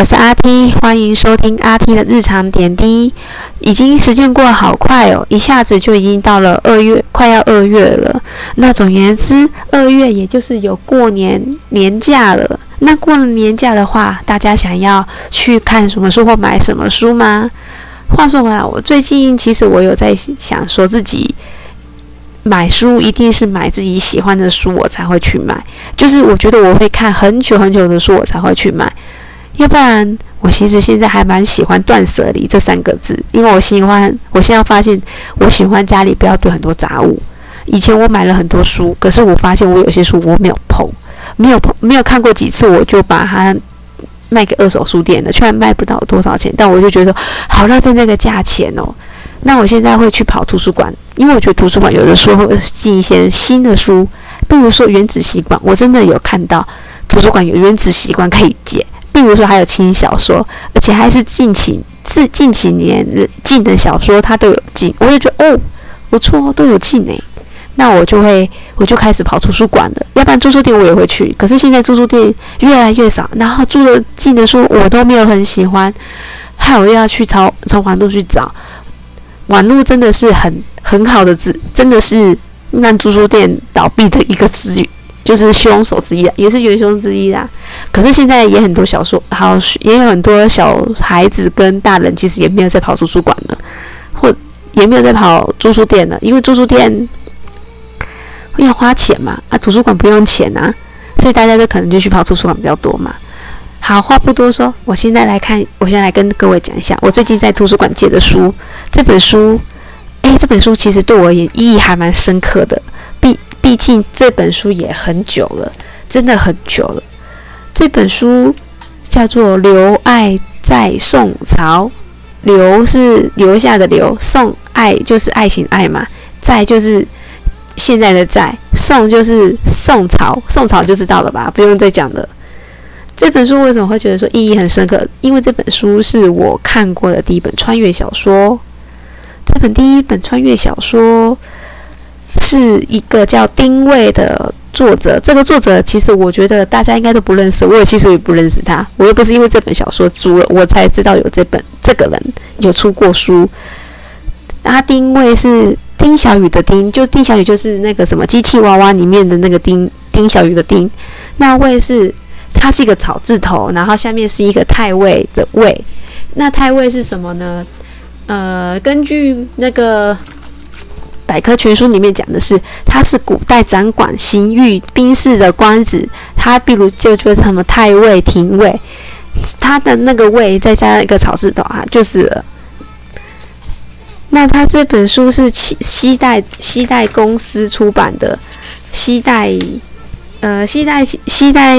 我是阿 T，欢迎收听阿 T 的日常点滴。已经时间过得好快哦，一下子就已经到了二月，快要二月了。那总言之，二月也就是有过年年假了。那过了年假的话，大家想要去看什么书或买什么书吗？话说回来，我最近其实我有在想，说自己买书一定是买自己喜欢的书，我才会去买。就是我觉得我会看很久很久的书，我才会去买。要不然，我其实现在还蛮喜欢“断舍离”这三个字，因为我喜欢。我现在发现，我喜欢家里不要堆很多杂物。以前我买了很多书，可是我发现我有些书我没有碰，没有碰，没有看过几次，我就把它卖给二手书店了，虽然卖不到多少钱，但我就觉得好浪费那个价钱哦。那我现在会去跑图书馆，因为我觉得图书馆有的时候会寄一些新的书，比如说《原子习惯》，我真的有看到图书馆有《原子习惯》可以借。比如说还有轻小说，而且还是近期自近几年进的小说，它都有进，我就觉得哦不错，都有进诶。那我就会我就开始跑图书馆了，要不然租书店我也会去。可是现在租书店越来越少，然后租的进的书我都没有很喜欢，还有要去朝从网路去找，网路真的是很很好的资，真的是让租书店倒闭的一个资源。就是凶手之一也是元凶之一啦。可是现在也很多小说，好也有很多小孩子跟大人，其实也没有在跑图书馆了，或也没有在跑租书店了，因为租书店要花钱嘛，啊，图书馆不用钱啊，所以大家都可能就去跑图书馆比较多嘛。好，话不多说，我现在来看，我现在来跟各位讲一下，我最近在图书馆借的书，这本书，诶，这本书其实对我也意义还蛮深刻的。毕毕竟这本书也很久了，真的很久了。这本书叫做《留爱在宋朝》，留是留下的留，宋爱就是爱情爱嘛，在就是现在的在，宋就是宋朝，宋朝就知道了吧，不用再讲了。这本书为什么会觉得说意义很深刻？因为这本书是我看过的第一本穿越小说，这本第一本穿越小说。是一个叫丁卫的作者，这个作者其实我觉得大家应该都不认识，我也其实也不认识他，我又不是因为这本小说租了我才知道有这本这个人有出过书。阿丁卫是丁小雨的丁，就丁小雨就是那个什么机器娃娃里面的那个丁丁小雨的丁，那卫是它是一个草字头，然后下面是一个太尉的尉，那太尉是什么呢？呃，根据那个。百科全书里面讲的是，他是古代掌管刑狱兵事的官职，他比如就叫什么太尉、廷尉，他的那个尉再加上一个草字头啊，就是。那他这本书是西西代西代公司出版的，西代呃西代西代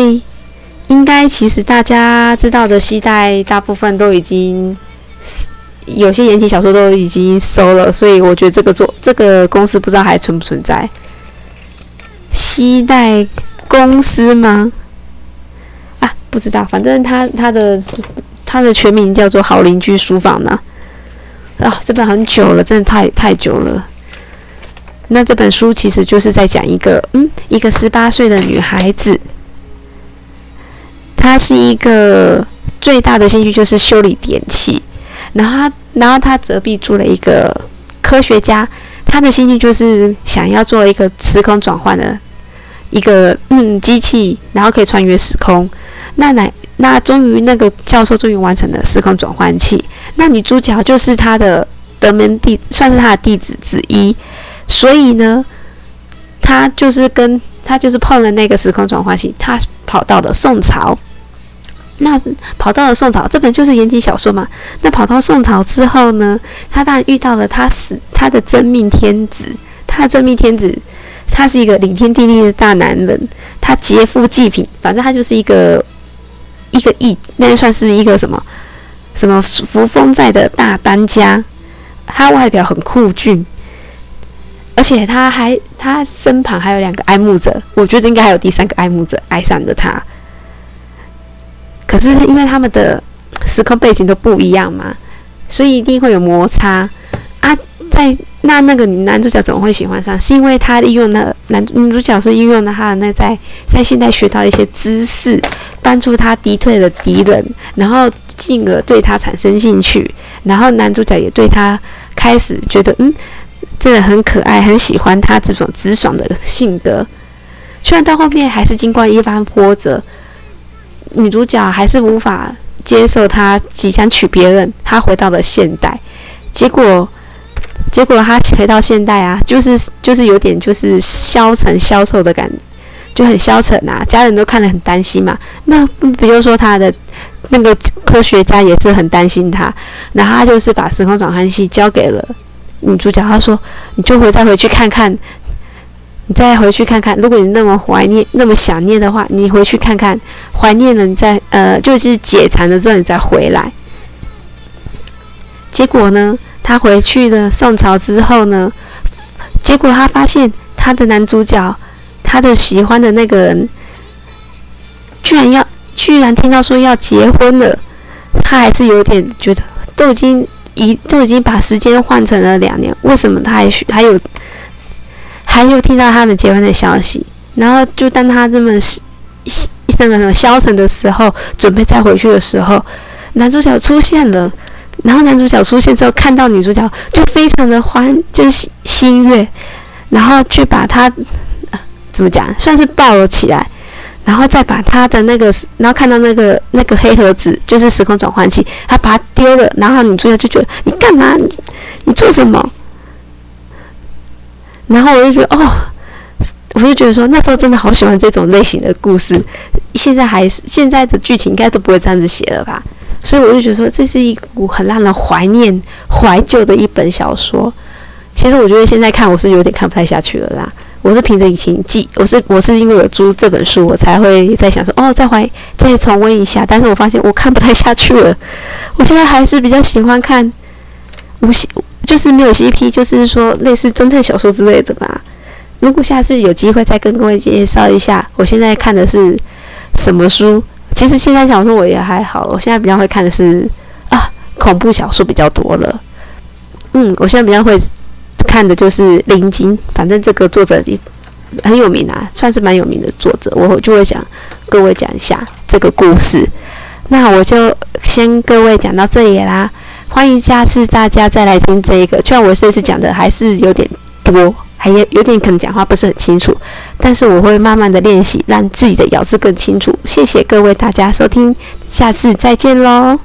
应该其实大家知道的西代大部分都已经。有些言情小说都已经收了，所以我觉得这个做这个公司不知道还存不存在。西代公司吗？啊，不知道，反正他他的他的全名叫做好邻居书房呢。啊，这本很久了，真的太太久了。那这本书其实就是在讲一个嗯，一个十八岁的女孩子，她是一个最大的兴趣就是修理电器。然后他，然后他隔壁住了一个科学家，他的兴趣就是想要做一个时空转换的一个嗯机器，然后可以穿越时空。那来，那终于那个教授终于完成了时空转换器。那女主角就是他的德门弟，算是他的弟子之一。所以呢，他就是跟他就是碰了那个时空转换器，他跑到了宋朝。那跑到了宋朝，这本就是言情小说嘛。那跑到宋朝之后呢，他当然遇到了他死他的真命天子。他的真命天子，他是一个顶天立地的大男人，他劫富济贫，反正他就是一个一个义，那算是一个什么什么扶风寨的大当家。他外表很酷俊，而且他还他身旁还有两个爱慕者，我觉得应该还有第三个爱慕者爱上了他。可是因为他们的时空背景都不一样嘛，所以一定会有摩擦啊。在那那个男主角怎么会喜欢上？是因为他利用那男女主角是运用了他的那在在现代学到一些知识，帮助他敌对的敌人，然后进而对他产生兴趣，然后男主角也对他开始觉得，嗯，真的很可爱，很喜欢他这种直爽的性格。虽然到后面还是经过一番波折，女主角还是无法接受他即将娶别人，她回到了现代，结果。结果他回到现代啊，就是就是有点就是消沉消瘦的感觉，就很消沉啊，家人都看得很担心嘛。那比如说他的那个科学家也是很担心他，然后他就是把时空转换器交给了女主角，他说：“你就回再回去看看，你再回去看看，如果你那么怀念、那么想念的话，你回去看看，怀念了你再呃，就是解馋了之后你再回来。”结果呢？他回去了宋朝之后呢，结果他发现他的男主角，他的喜欢的那个人，居然要居然听到说要结婚了，他还是有点觉得都已经一都已经把时间换成了两年，为什么他还还有还有听到他们结婚的消息？然后就当他这么那个什么消沉的时候，准备再回去的时候，男主角出现了。然后男主角出现之后，看到女主角就非常的欢，就是心悦，然后去把她怎么讲，算是抱了起来，然后再把他的那个，然后看到那个那个黑盒子，就是时空转换器，他把它丢了，然后女主角就觉得你干嘛？你你做什么？然后我就觉得哦，我就觉得说那时候真的好喜欢这种类型的故事，现在还是现在的剧情应该都不会这样子写了吧？所以我就觉得说，这是一股很让人怀念、怀旧的一本小说。其实我觉得现在看我是有点看不太下去了啦。我是凭着以前记，我是我是因为有租这本书，我才会在想说，哦，再怀再重温一下。但是我发现我看不太下去了。我现在还是比较喜欢看无 C，就是没有 CP，就是说类似侦探小说之类的吧。如果下次有机会再跟各位介绍一下，我现在看的是什么书。其实现在小说我也还好，我现在比较会看的是啊恐怖小说比较多了。嗯，我现在比较会看的就是《灵经》，反正这个作者很有名啊，算是蛮有名的作者，我就会讲各位讲一下这个故事。那我就先各位讲到这里啦，欢迎下次大家再来听这一个。虽然我这次讲的还是有点多。还有有点可能讲话不是很清楚，但是我会慢慢的练习，让自己的咬字更清楚。谢谢各位大家收听，下次再见喽。